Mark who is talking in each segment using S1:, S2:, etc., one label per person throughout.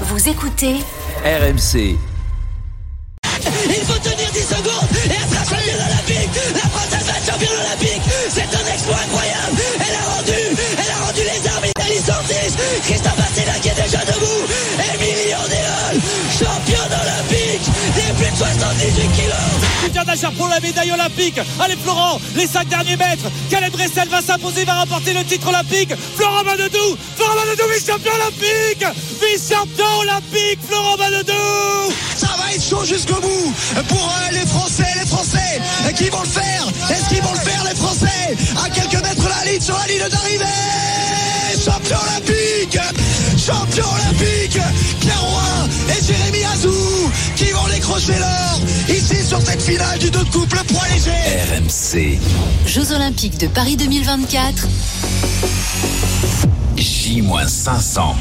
S1: Vous écoutez
S2: RMC.
S3: Il faut tenir 10 secondes et être championne olympique. La France va être championne olympique. C'est un exploit incroyable. Elle a rendu, elle a rendu les armes. Italie sortie. Christophe Bastila qui est déjà debout. Émilie Andéol, championne olympique des plus de 78 kilos.
S4: Julien Dachar pour la médaille olympique. Allez Florent, les 5 derniers mètres. Caleb Dressel va s'imposer, va remporter le titre olympique. Florent Manodou, Florent Manodou, vice-champion olympique. Vice-champion olympique, Florent Manodou.
S5: Ça va être chaud jusqu'au bout pour euh, les Français, les Français qui vont le faire? Est-ce qu'ils vont le faire les Français? À quelques mètres la ligne sur la ligne d'arrivée. Champion olympique, champion olympique. Pierre Roy et Jérémy Azou qui vont décrocher l'or ici sur cette finale du deux de couple poids léger.
S2: RMC.
S1: Jeux Olympiques de Paris 2024.
S2: J-500.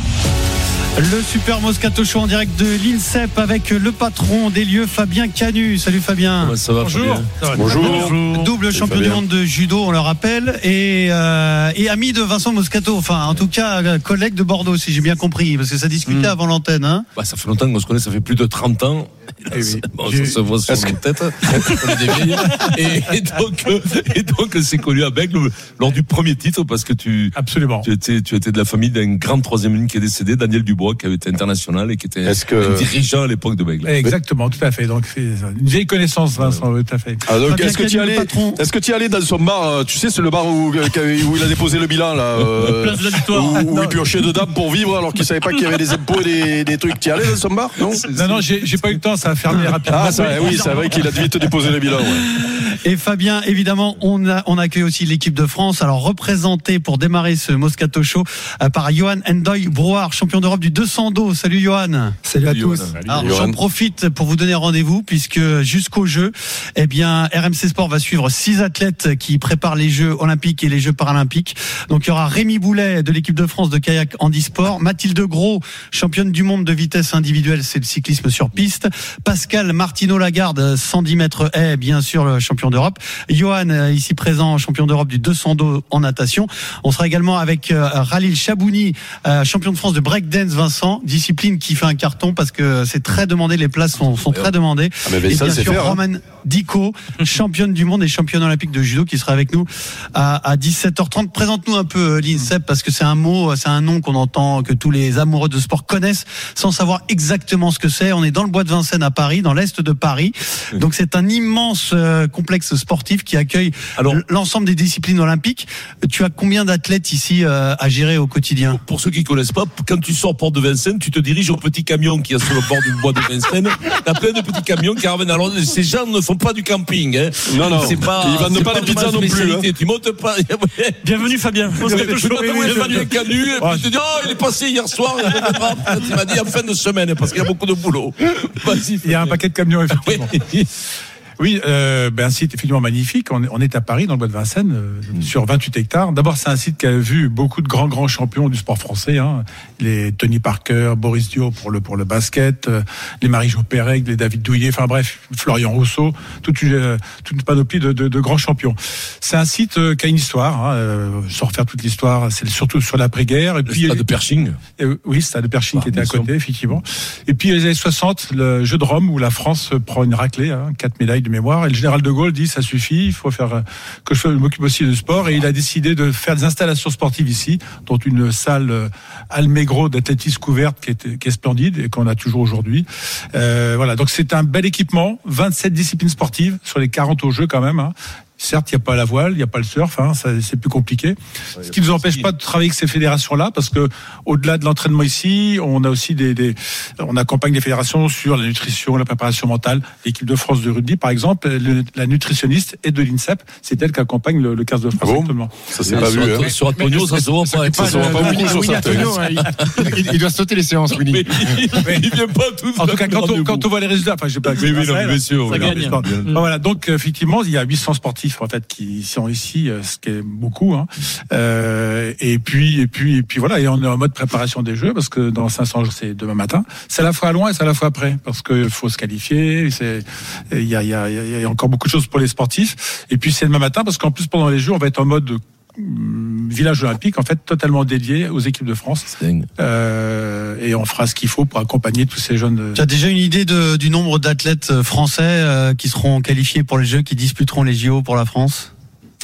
S6: Le Super Moscato Show en direct de l'INSEP avec le patron des lieux, Fabien Canu. Salut Fabien.
S7: ça va,
S6: Bonjour.
S7: Bonjour.
S6: Double champion du monde de judo, on le rappelle, et, euh, et ami de Vincent Moscato. Enfin, en tout cas, euh, collègue de Bordeaux, si j'ai bien compris, parce que ça discutait
S7: Hmm.
S6: avant l'antenne. Hein
S7: Bah, ça fait longtemps qu'on se connaît, ça fait plus de 30 ans. Bon, ça se voit sur est des vieilles. et, et donc, euh, et donc, c'est connu à Bègle lors du premier titre parce que tu,
S8: Absolument.
S7: tu étais, tu étais de la famille d'un grand troisième ligne qui est décédé, Daniel Dubois, qui avait été international et qui était
S9: que-
S7: un dirigeant à l'époque de Bègle.
S8: Exactement, tout à fait. Donc, c'est une vieille connaissance, Vincent, tout à fait.
S9: Ah, est-ce que tu y allais
S6: patron.
S9: Est-ce que tu y allais dans son bar euh, Tu sais, c'est le bar où, euh, où il a déposé le bilan là. euh,
S8: Place de la Victoire.
S9: Où, où il piochait dedans pour vivre alors qu'il savait pas qu'il y avait des impôts et des, des trucs. Tu y allais dans son bar Non
S8: Non, non, j'ai j'ai pas eu le temps, ça rapidement.
S9: Ah, ça, oui, c'est vrai qu'il a vite déposé le bilan. ouais.
S6: Et Fabien, évidemment, on, a, on accueille aussi l'équipe de France. Alors, représentée pour démarrer ce Moscato Show euh, par Johan Endoy Brouard, champion d'Europe du 200 dos. Salut Johan.
S8: Salut à tous.
S6: Alors, j'en profite pour vous donner rendez-vous puisque jusqu'au jeu, eh bien, RMC Sport va suivre six athlètes qui préparent les Jeux Olympiques et les Jeux Paralympiques. Donc, il y aura Rémi Boulet de l'équipe de France de kayak handisport, Mathilde Gros, championne du monde de vitesse individuelle, c'est le cyclisme sur piste, Pascal Martino Lagarde, 110 mètres haies, bien sûr, le champion d'Europe, Johan, euh, ici présent, champion d'Europe du 200 dos en natation. On sera également avec euh, Ralil Chabouni, euh, champion de France de breakdance, Vincent, discipline qui fait un carton parce que c'est très demandé, les places sont, sont très demandées.
S9: Ah, mais
S6: et bien sûr,
S9: faire, hein.
S6: Roman Dico, championne du monde et championne olympique de judo qui sera avec nous à, à 17h30. Présente-nous un peu l'INSEP parce que c'est un mot, c'est un nom qu'on entend, que tous les amoureux de sport connaissent sans savoir exactement ce que c'est. On est dans le bois de Vincennes à Paris, dans l'est de Paris. Donc c'est un immense euh, complexe sportif qui accueille l'ensemble des disciplines olympiques. Tu as combien d'athlètes ici euh, à gérer au quotidien?
S7: Pour ceux qui connaissent pas, quand tu sors porte de Vincennes, tu te diriges au petit camion qui est sur le bord du bois de Vincennes. T'as plein de petits camions qui ramènent. Alors, ces gens ne font pas du camping, hein.
S9: Non, non.
S7: C'est pas,
S9: Ils vendent pas les
S7: vraiment
S9: pizzas non plus, hein.
S7: Tu montes pas.
S8: Bienvenue Fabien.
S7: Un canu, et puis tu te dis, oh, il est passé hier soir, il pas. M'as dit en fin de semaine, parce qu'il y a beaucoup de boulot. Vas-y.
S8: Il y a un paquet de camions, effectivement.
S7: Oui.
S8: Euh, ben, un site effectivement magnifique. On est, on est à Paris, dans le bois de Vincennes, euh, sur 28 hectares. D'abord, c'est un site qui a vu beaucoup de grands, grands champions du sport français. Hein. Les Tony Parker, Boris Dio pour le, pour le basket, euh, les Marie-Jo Pérec, les David Douillet, enfin bref, Florian Rousseau, toute une, euh, toute une panoplie de, de, de grands champions. C'est un site euh, qui a une histoire, hein, euh, sans refaire toute l'histoire, c'est surtout sur l'après-guerre. Et
S7: Le
S8: puis,
S7: stade de Pershing.
S8: euh, oui, c'est de Pershing
S7: Ah,
S8: qui était à côté, effectivement. Et puis, les années 60, le jeu de Rome où la France prend une raclée, hein, quatre médailles de mémoire. Et le général de Gaulle dit, ça suffit, il faut faire euh, que je m'occupe aussi du sport. Et il a décidé de faire des installations sportives ici, dont une salle euh, Almegro d'athlétisme couverte qui est, splendide et qu'on a toujours aujourd'hui. Euh, voilà, donc c'est un bel équipement, 27 disciplines sportives sur les 40 au jeu quand même. Hein. Certes, il n'y a pas la voile, il n'y a pas le surf, hein, c'est plus compliqué. Ce qui ne nous empêche pas de travailler avec ces fédérations-là, parce que au-delà de l'entraînement ici, on a aussi des, des, on accompagne les fédérations sur la nutrition, la préparation mentale. L'équipe de France de rugby, par exemple, le- la nutritionniste est de l'INSEP, c'est elle qui accompagne le, le 15 de France
S9: Ah bon
S8: actuellement.
S9: Ça s'est pas vu.
S7: Sur,
S9: Hein.
S7: sur Antonio, ça se voit pas.
S9: Ça se voit pas beaucoup sur ça.
S10: il, il doit sauter les séances, Winnie.
S7: Mais il, il vient pas tout
S8: En tout cas, quand on, quand on voit les résultats, enfin, je sais pas.
S7: Oui, oui, bien sûr.
S8: Voilà, donc effectivement, il y a 800 sportifs en fait qui sont ici, euh, ce qui est beaucoup. Hein. Euh, et puis, et puis, et puis voilà, et on est en mode préparation des Jeux parce que dans 500 jours, c'est demain matin. C'est à la fois loin et c'est à la fois près parce qu'il faut se qualifier. Il y a, y a, encore beaucoup de choses pour les sportifs. Et puis c'est demain matin parce qu'en plus pendant les Jeux, on va être en mode village olympique en fait totalement dédié aux équipes de France. Euh, et on fera ce qu'il faut pour accompagner tous ces jeunes. euh,
S6: Tu as déjà une idée de- du nombre d'athlètes euh, français euh, qui seront qualifiés pour les Jeux, qui disputeront les JO pour la France?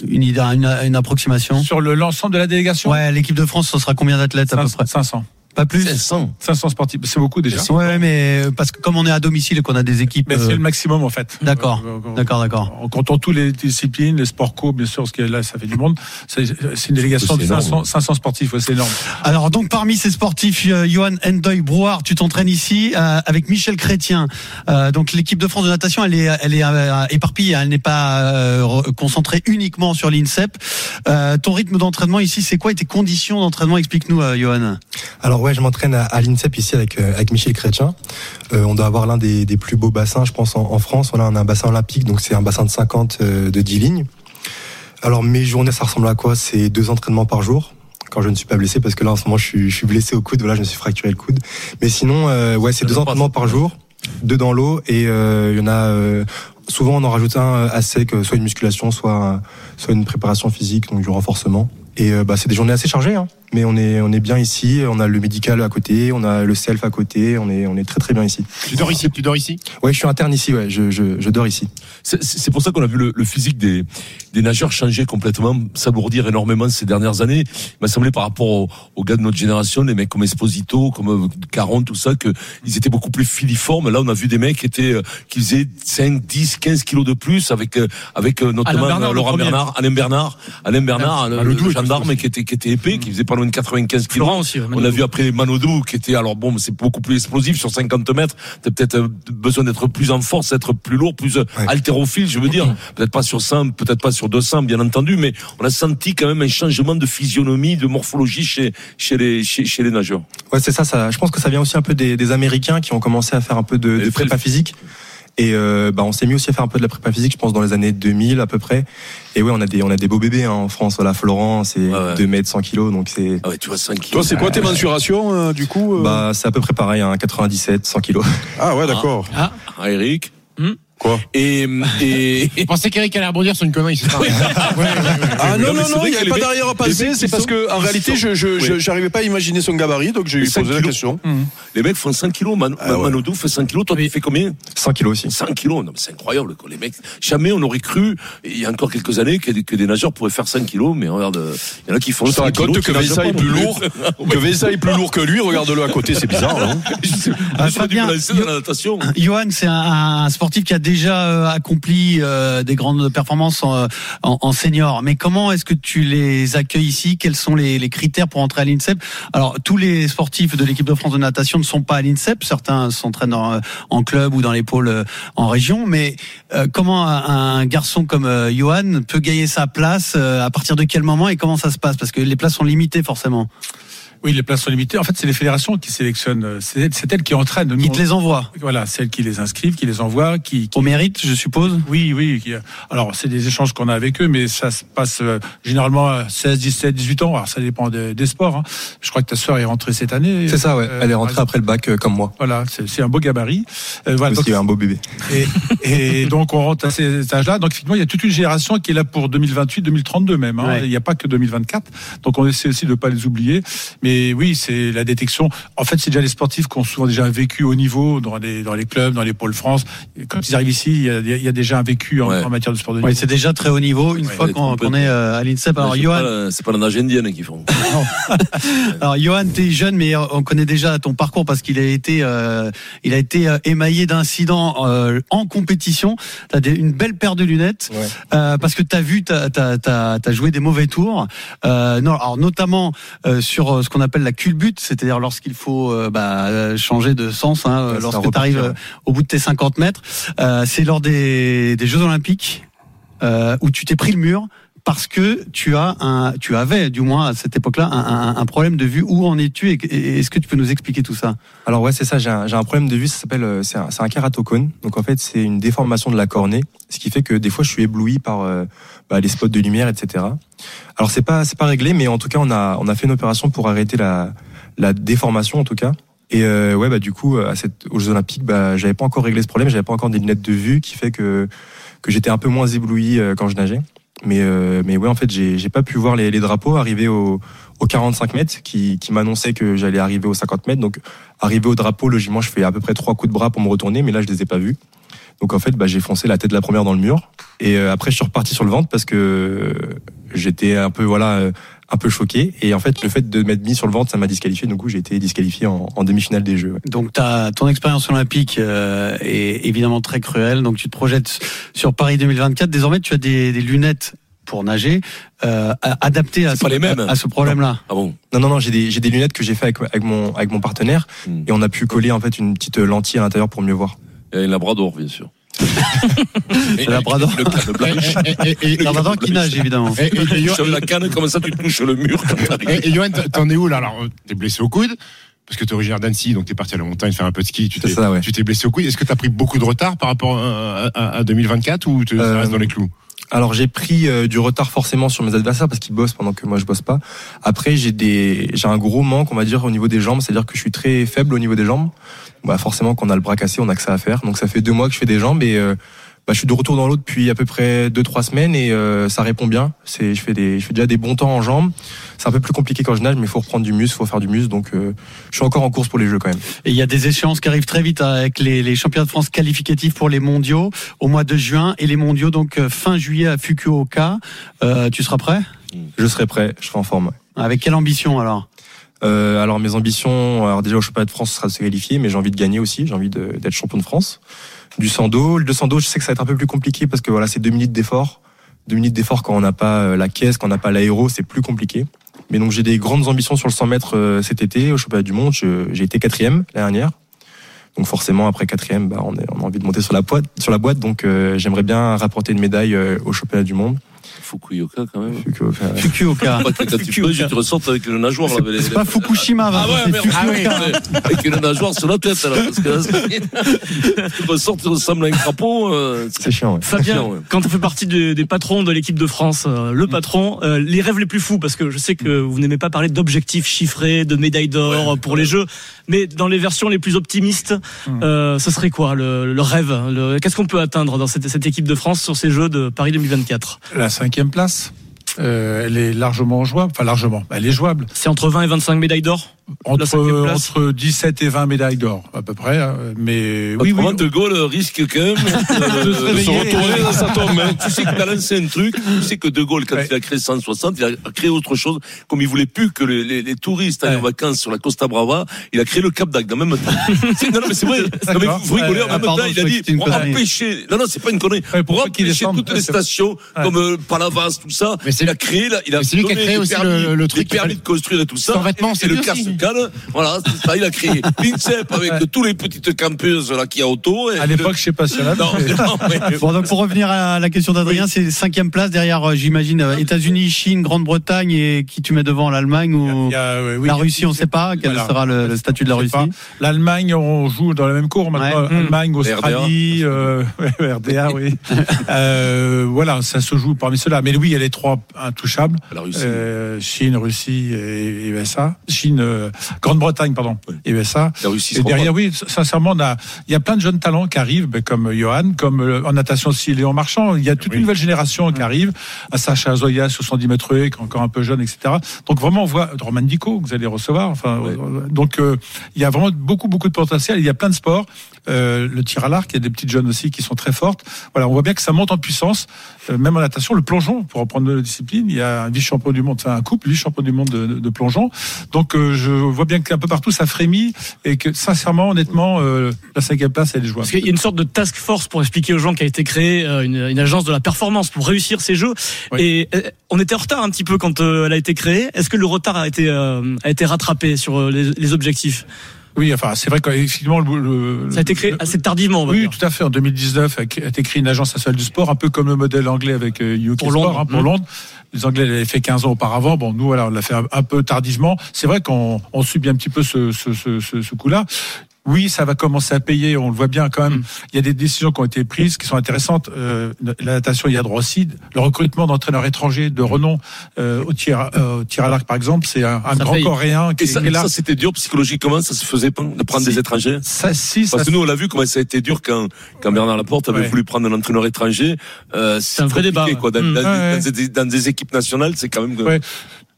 S6: Une, idée, une, une approximation?
S8: Sur le- l'ensemble de la délégation?
S6: Ouais, l'équipe de France, ce sera combien d'athlètes à peu près?
S8: 500.
S6: Pas plus
S7: 500.
S8: 500 sportifs, c'est beaucoup déjà.
S6: Ouais, mais euh, parce que comme on est à domicile et qu'on a des équipes.
S8: Mais
S6: euh,
S8: c'est le maximum en fait.
S6: D'accord,
S8: Euh,
S6: d'accord, d'accord.
S8: En comptant toutes les disciplines, les sports co, bien sûr, parce que là, ça fait du monde. C'est une délégation de
S7: C'est énorme.
S8: 500, 500 sportifs, ouais, c'est énorme.
S6: Alors donc parmi ces sportifs, euh, Johan Endoy Brouard, tu t'entraînes ici euh, avec Michel Chrétien. Euh, donc l'équipe de France de natation, elle est, elle est euh, éparpillée, elle n'est pas euh, concentrée uniquement sur l'INSEP. Euh, ton rythme d'entraînement ici, c'est quoi et tes conditions d'entraînement? Explique-nous, euh, Johan.
S11: Alors ouais, je m'entraîne à, à l'INSEP ici avec euh, avec Michel Chrétien. Euh, on doit avoir l'un des, des plus beaux bassins, je pense, en, en France. On a un bassin olympique, donc c'est un bassin de 50 euh, de 10 lignes. Alors mes journées, ça ressemble à quoi? C'est deux entraînements par jour quand je ne suis pas blessé, parce que là en ce moment je suis, je suis blessé au coude. Voilà, je me suis fracturé le coude. Mais sinon, euh, ouais, c'est deux
S7: ne
S11: entraînements par jour, deux dans l'eau, et euh, il y en a. euh, souvent, on en rajoute un à sec, euh, soit une musculation, soit soit une préparation physique, donc du renforcement. Et bah, c'est des journées assez chargées, hein. Mais on est on est bien ici. On a le médical à côté, on a le self à côté. On est on est très très bien ici.
S10: Tu dors ici Tu dors ici?
S11: Ouais, je suis interne ici. Ouais, je je, je dors ici.
S7: C'est c'est pour ça qu'on a vu le, le physique des, des nageurs changer complètement, s'alourdir énormément ces dernières années. Il m'a semblé par rapport aux, aux gars de notre génération, les mecs comme Esposito, comme euh, Caron, tout ça, que ils étaient beaucoup plus filiformes. Là, on a vu des mecs qui étaient, euh, qui faisaient 5, 10, 15 kilos de plus avec, euh, avec euh, notamment
S8: Alain Bernard,
S7: Laurent. Bernard, Alain Bernard, Alain Bernard,
S8: Ah,
S7: le, le gendarme qui était, qui était épais, qui faisait pas loin de 95 kilos.
S4: Florent aussi, ouais,
S7: On a vu après Manodou qui était alors bon, c'est beaucoup plus explosif sur 50 mètres. T'as peut-être euh, besoin d'être plus en force, d'être plus lourd, plus euh,
S11: Ouais.
S7: haltérophile, je veux dire. Peut-être pas sur 100, peut-être pas sur 200, bien entendu, mais on a senti quand même un changement de physionomie, de morphologie chez chez les chez, chez les nageurs.
S11: Ouais, c'est ça, ça. Je pense que ça vient aussi un peu des, des Américains qui ont commencé à faire un peu de, de prépa physique. Et euh, bah, on s'est mis aussi à faire un peu de la prépa physique, je pense, dans les années 2000 à peu près. Et ouais, on a des, on a des beaux bébés hein, en France. Voilà, Florent, c'est
S7: ouais.
S11: 2 mètres 100 kilos, donc c'est,
S7: Ah ouais, tu vois 5 kilos.
S9: Toi, c'est quoi tes mensurations, euh, du coup euh
S11: bah, c'est à peu près pareil, hein, 97, 100 kilos.
S9: Ah ouais, d'accord.
S7: Ah, Eric.
S4: Hmm.
S9: Quoi
S7: Et et
S10: Je pensais qu'Eric allait rebondir sur une connerie. Ouais, ouais, ouais, ouais.
S9: Ah non,
S7: Non,
S9: non, il n'y avait pas d'arrière à
S7: mecs,
S9: C'est parce
S7: sont-
S9: que, en réalité, je, j'arrivais pas à imaginer son gabarit, donc j'ai posé la question.
S7: les mecs font 5 kilos. Man-
S9: Ah ouais.
S7: Manodou fait 5 kilos. Toi, tu fais combien
S11: 100 kilos aussi.
S7: 100 kilos, non, mais c'est incroyable, quoi. Les mecs, jamais on aurait cru, il y a encore quelques années, que, que des nageurs pourraient faire 5 kilos, mais regarde, il y en a qui font
S9: Je te
S7: 5
S9: raconte
S7: kilos,
S9: que
S7: pas
S9: est plus lourd, que Vesa est plus lourd que lui, regarde-le à côté, c'est bizarre, non
S7: Je sais- j'aurais dû
S6: Fabien,
S7: me lancer dans la natation.
S6: Johan, c'est un, un sportif qui a déjà euh, accompli euh, des grandes performances en, en- en senior. Mais comment est-ce que tu les accueilles ici? Quels sont les, critères pour entrer à l'INSEP? Alors, tous les sportifs de l'équipe de France de natation ne sont pas à l'INSEP. Certains s'entraînent en, club ou dans les pôles euh, en région. Mais comment un, garçon comme Johan peut gagner sa place À partir de quel moment et comment ça se passe? Parce que les places sont limitées forcément.
S8: Oui, les places sont limitées. En fait, c'est les fédérations qui sélectionnent. euh, C'est c'est elles qui entraînent. Nous,
S6: Qui te les envoie
S8: Voilà, celles qui les inscrivent, qui les envoient, qui, qui-
S6: Au mérite, je suppose
S8: Oui, oui. qui- alors, c'est des échanges qu'on a avec eux, mais ça se passe euh, généralement à 16, 17, 18 ans. Alors, ça dépend des, des sports. hein. Je crois que ta sœur est rentrée cette année.
S11: C'est ça, ouais.
S8: Euh,
S11: Elle est rentrée après le bac euh, comme moi.
S8: Voilà, c'est c'est un beau gabarit. Euh, voilà, donc-
S11: un beau bébé.
S8: et, et donc on rentre à ces âges-là. Donc effectivement, il y a toute une génération qui est là pour 2028, 2032 même. hein.
S6: Ouais.
S8: Il n'y a pas que 2024. Donc on essaie aussi de ne pas les oublier. Mais oui, c'est la détection. En fait, c'est déjà les sportifs qui ont souvent déjà vécu au niveau dans les dans les clubs, dans les pôles France. Quand ils arrivent ici, il y a, il y a déjà un vécu en,
S7: Ouais.
S8: en matière de sport de niveau.
S6: c'est déjà très haut niveau une
S8: Ouais,
S6: fois qu'on est euh, à l'INSEP. Alors,
S7: C'est
S6: Johan,
S7: C'est pas la nage indienne qu'ils font.
S6: Alors Johan, t'es jeune, mais on connaît déjà ton parcours parce qu'il a été, euh, il a été euh, émaillé d'incidents euh, en compétition. T'as des- une belle paire de lunettes
S11: Ouais.
S6: euh, parce que t'as vu, t'as t'as t'as t'as joué des mauvais tours. Euh, non, alors notamment euh, sur ce qu'on appelle la culbute, c'est-à-dire lorsqu'il faut euh, bah, euh, changer de sens, hein,
S11: Ouais,
S6: lorsque tu arrives
S11: ouais.
S6: au bout de tes 50 mètres. Euh, C'est lors des, des Jeux Olympiques euh, où tu t'es pris le mur parce que tu as un, tu avais du moins à cette époque-là un, problème de vue. Où en es-tu et, est-ce que tu peux nous expliquer tout ça?
S11: Alors ouais, c'est ça. J'ai un, problème de vue. Ça s'appelle, euh, c'est un, c'est kératocone. Donc en fait, c'est une déformation de la cornée, ce qui fait que des fois, je suis ébloui par euh, bah, les spots de lumière, etc. Alors c'est pas, c'est pas réglé, mais en tout cas, on a, on a fait une opération pour arrêter la, la déformation, en tout cas. Et euh, ouais, bah du coup, à cette, aux Jeux Olympiques, bah j'avais pas encore réglé ce problème. J'avais pas encore des lunettes de vue, qui fait que que j'étais un peu moins ébloui euh, quand je nageais. Mais euh, mais ouais, en fait, j'ai pas pu voir les, drapeaux arriver au au 45 mètres, qui qui m'annonçait que j'allais arriver au 50 mètres. Donc arrivé au drapeau, logiquement, je fais à peu près trois coups de bras pour me retourner, mais là, je les ai pas vus. Donc en fait, bah, j'ai foncé la tête de la première dans le mur. Et euh, après, je suis reparti sur le ventre parce que j'étais un peu voilà un peu choqué. Et en fait, le fait de m'être mis sur le ventre, ça m'a disqualifié. Du coup, j'ai été disqualifié en, en demi-finale des Jeux. ouais.
S6: Donc ta, ton expérience olympique euh, est évidemment très cruelle. Donc tu te projettes sur Paris 2024. Désormais, tu as des, des lunettes pour nager euh, a- adaptées à, ce,
S7: pas les mêmes.
S6: à, à ce problème-là.
S7: Ah bon?
S11: Non, non, non, j'ai des, j'ai des lunettes que j'ai fait avec, avec mon, avec mon partenaire
S7: Hmm.
S11: et on a pu coller en fait une petite lentille à l'intérieur pour mieux voir.
S7: Et un labrador, bien sûr.
S6: C'est
S10: et,
S6: Le labrador qui nage évidemment.
S10: et, et, et, Yo-
S7: Sur la canne, comme ça, tu touches le mur
S10: et- Johan, t'en es où là Alors, t'es blessé au coude parce que t'es originaire d'Annecy, donc t'es parti à la montagne faire un peu de ski. Tu
S11: C'est
S10: t'es,
S11: ça, ouais.
S10: tu t'es blessé au coude. Est-ce que t'as pris beaucoup de retard par rapport à, à- à 2024 ou tu
S11: Euh,
S10: restes dans les clous
S11: Alors j'ai pris euh, du retard forcément sur mes adversaires parce qu'ils bossent pendant que moi je bosse pas. Après j'ai des j'ai un gros manque on va dire au niveau des jambes, c'est-à-dire que je suis très faible au niveau des jambes. Bah forcément quand on a le bras cassé, on a que ça à faire. Donc ça fait deux mois que je fais des jambes et euh, bah, je suis de retour dans l'eau depuis à peu près deux trois semaines et euh, ça répond bien. C'est je fais des je fais déjà des bons temps en jambes. C'est un peu plus compliqué quand je nage mais il faut reprendre du muscle, faut faire du muscle donc euh, je suis encore en course pour les jeux quand même.
S6: Et il y a des échéances qui arrivent très vite hein, avec les, les championnats de France qualificatifs pour les mondiaux au mois de juin et les mondiaux donc euh, fin juillet à Fukuoka. Euh, tu seras prêt?
S11: Je serai prêt, je serai en forme.
S6: Avec quelle ambition alors?
S11: Euh, alors mes ambitions, alors déjà au championnat de France, ce sera de se qualifier, mais j'ai envie de gagner aussi. J'ai envie d'être champion de France. Du sando, le 200 dos, je sais que ça va être un peu plus compliqué parce que voilà, c'est deux minutes d'effort. Deux minutes d'effort quand on n'a pas euh, la caisse, quand on n'a pas l'aéro, c'est plus compliqué. Mais donc j'ai des grandes ambitions sur le 100 mètres euh, cet été au championnat du monde. J'ai été quatrième l'année dernière. Donc forcément après quatrième, bah, on a envie de monter sur la boîte. Sur la boîte, donc euh, j'aimerais bien rapporter une médaille euh, au championnat du monde.
S7: Fukuoka, quand même.
S11: Fukuoka.
S6: Fukuoka.
S7: Pas que quand tu tu te ressortes avec une nageoire. là, avec les-
S6: C'est pas Fukushima,
S7: Ah
S6: Vincent,
S7: ouais, merde.
S6: Fukuoka.
S7: Avec une nageoire sur la tête, alors. Parce que là, tu ressors, tu ressembles à un crapaud. euh,
S11: C'est chiant. Ouais.
S12: Fabien,
S7: ouais.
S12: quand on fait partie des, des patrons de l'équipe de France, euh, le patron, euh, les rêves les plus fous, parce que je sais que vous n'aimez pas parler d'objectifs chiffrés, de médailles d'or pour les Jeux, mais dans les versions les plus optimistes, euh, ce serait quoi le, le rêve le- Qu'est-ce qu'on peut atteindre dans cette, cette équipe de France sur ces Jeux de Paris 2024
S8: La cinquième place, euh, elle est largement jouable. Enfin, largement. Elle est jouable.
S12: C'est entre 20 et 25 médailles d'or?
S8: Entre, entre 17 et 20 médailles d'or, à peu près. hein. Mais oui, oui.
S7: De Gaulle risque quand même
S8: De se
S7: de se
S8: réveiller.
S7: retourner dans sa tombe. hein. Tu sais qu'il a lancé un truc. Tu sais que De Gaulle, quand
S8: Ouais.
S7: il a créé 160, il a créé autre chose. Comme il voulait plus que les, les- les touristes aillent en
S8: Ouais.
S7: vacances sur la Costa Brava, il a créé le Cap d'Agde en même temps. Non, non, mais c'est vrai. Non, mais vous, rigolez en même temps. Il a dit
S6: que connerie.
S7: empêcher. Non, non, c'est pas une connerie.
S8: Ouais,
S7: pour empêcher toutes les stations,
S8: Ouais.
S7: comme euh, Palavas, tout ça,
S10: Mais c'est-
S7: il a créé, là, il a
S10: qui a créé aussi
S7: permis,
S10: le- truc
S7: permis de construire et tout ça. Et
S10: c'est
S7: le
S10: lui
S7: voilà, c'est ça, il a créé l'INSEP avec
S8: Ouais.
S7: tous les petites campeuses là qu'il y a autour. et
S8: À l'époque, je sais pas si a
S7: non, non, mais-
S6: Bon, donc pour revenir à la question d'Adrien, c'est cinquième place derrière, euh, j'imagine, euh, États-Unis, Chine, Grande-Bretagne et qui tu mets devant l'Allemagne ou
S8: euh, oui,
S6: la Russie, on ne sait pas quel
S8: Voilà.
S6: sera le, le statut de la Russie.
S8: L'Allemagne, on joue dans la même cour maintenant.
S6: Ouais.
S8: Allemagne, Australie, euh, ouais, RDA, oui. euh, voilà, ça se joue parmi ceux-là. Mais oui, il y a les trois intouchables.
S7: La Russie.
S8: Chine, Russie et USA. Chine, euh, Grande-Bretagne, pardon, et USA.
S7: La Russie
S8: Et derrière, oui, sincèrement, on a, il y a plein de jeunes talents qui arrivent, ben, comme Johan, comme euh, en natation aussi Léon Marchand. Il y a toute une nouvelle génération qui arrive. À Sacha Zoya, 70 mètres qui est encore un peu jeune, etc. Donc vraiment, on voit Roman Dico que vous allez recevoir. Enfin, euh, donc euh, il y a vraiment beaucoup, beaucoup de potentiel. Il y a plein de sports. Euh, le tir à l'arc, il y a des petites jeunes aussi qui sont très fortes. Voilà, on voit bien que ça monte en puissance, euh, même en natation. Le plongeon, pour reprendre la discipline, il y a un vice-champion du monde, enfin un couple vice-champion du monde de, de- de plongeon. Donc euh, je vois bien qu'un peu partout ça frémit et que sincèrement, honnêtement, euh, la cinquième place, elle est jouable.
S12: Parce qu'il y a une sorte de task force pour expliquer aux gens qui a été créée, euh, une, une agence de la performance pour réussir ces jeux.
S8: Oui.
S12: Et euh, on était en retard un petit peu quand euh, elle a été créée. Est-ce que le retard a été euh, a été rattrapé sur les, les objectifs?
S8: Oui, enfin, c'est vrai qu'effectivement, le, le-
S12: Ça a été créé assez tardivement, on va
S8: Oui,
S12: dire.
S8: tout à fait. En 2019, a été créée une agence nationale du sport, un peu comme le modèle anglais avec euh, UK
S12: Pour
S8: Sport,
S12: Londres.
S8: hein, pour
S12: Mm.
S8: Londres. Les Anglais l'avaient fait 15 ans auparavant. Bon, nous, voilà, on l'a fait un, un peu tardivement. C'est vrai qu'on on subit un petit peu ce, ce, ce, ce, ce coup-là. Oui, ça va commencer à payer. On le voit bien quand même. Il y a des décisions qui ont été prises qui sont intéressantes. Euh, la natation, il y a droit aussi. Le recrutement d'entraîneurs étrangers de renom euh, au tir, euh, au tir à l'arc, par exemple, c'est un, grand
S7: paye.
S8: coréen qui
S7: Et ça,
S8: est là.
S7: ça, c'était dur psychologiquement, ça se faisait pas de prendre
S8: Si.
S7: des étrangers.
S8: Ça, si, ça
S7: Parce que nous, on l'a vu comment ça a été dur quand, quand Bernard Laporte avait
S8: Ouais.
S7: voulu prendre un entraîneur étranger. Euh, c'est
S12: un vrai
S7: compliqué,
S12: débat,
S7: Quoi. Dans,
S12: ouais.
S7: dans-
S8: Mm. Ouais,
S7: dans des, dans des équipes nationales, c'est quand même.
S8: Ouais.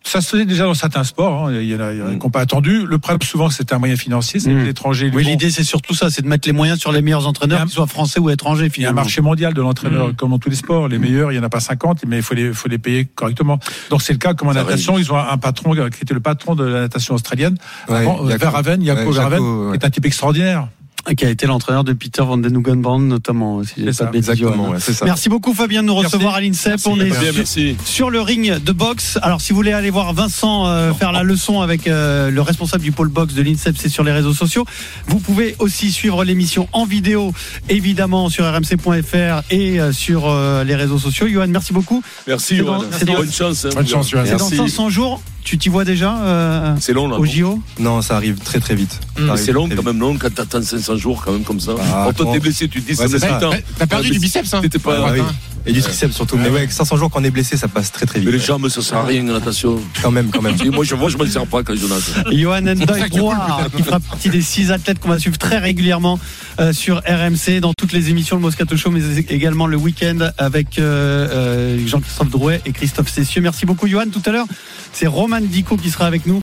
S8: Ça se faisait déjà dans certains sports. hein. Il y en a,
S7: Mm.
S8: qui n'ont pas attendu. Le problème, souvent, c'était un moyen financier. C'est
S6: Mm.
S8: que l'étranger.
S6: Oui, l'idée c'est surtout ça, c'est de mettre les moyens sur les meilleurs entraîneurs, qu'ils soient français ou étrangers
S8: Il y a un
S6: finalement.
S8: marché mondial de l'entraîneur,
S12: Mm.
S8: comme dans tous les sports. Les meilleurs, il y en a pas 50, mais il faut les, faut les payer correctement. Donc c'est le cas comme en
S7: Ça
S8: natation. Ils ont un patron euh, qui était le patron de la natation australienne,
S11: Ouais,
S8: avant, euh,
S11: Jaco.
S8: Verhaven,
S11: Ouais,
S8: Verhaven,
S11: Jaco, ouais.
S8: qui est un type extraordinaire.
S6: Qui a été l'entraîneur de Peter Van Den Hoogenbrand notamment. Si
S8: C'est ça,
S11: Exactement, ouais, c'est ça.
S6: Merci beaucoup Fabien de nous
S8: Merci.
S6: recevoir à l'INSEP.
S8: Merci.
S6: On est
S7: Bien,
S6: sur,
S7: merci.
S6: sur le ring de boxe. Alors si vous voulez aller voir Vincent euh, faire la leçon avec euh, le responsable du pôle boxe de l'INSEP, c'est sur les réseaux sociaux. Vous pouvez aussi suivre l'émission en vidéo, évidemment sur rmc.fr et euh, sur euh, les réseaux sociaux. Johan, merci beaucoup.
S7: Merci,
S6: C'est
S7: Johan.
S6: dans- c'est dans-
S7: Bonne chance. hein.
S8: Bonne chance, Johan.
S6: C'est dans
S7: Merci.
S6: 500 jours. Tu t'y vois déjà euh,
S7: C'est long, là.
S6: au JO
S11: Non, ça arrive très très vite.
S7: C'est long quand
S11: vite.
S7: même, non, quand t'attends 500 jours, quand même, comme ça.
S11: Ah,
S7: Quand toi t'es blessé, tu te dis,
S11: Ouais,
S7: ça
S11: c'est
S10: T'as perdu du biceps, hein
S7: T'étais pas.
S11: Ah oui. Et du triceps surtout. Mais ouais, avec 500 jours qu'on est blessé, ça passe très très vite.
S7: Mais les jambes, ça sert à rien, la natation.
S11: Quand même, quand même.
S7: Et moi, je, moi, je m'en sers pas quand je nage.
S6: Johan Brouard, qui fera partie des six athlètes qu'on va suivre très régulièrement euh, sur RMC dans toutes les émissions le Moscato Show, mais également le week-end avec euh, euh, Jean-Christophe Drouet et Christophe Cessieux. Merci beaucoup, Johan. Tout à l'heure, c'est Roman Dico qui sera avec nous.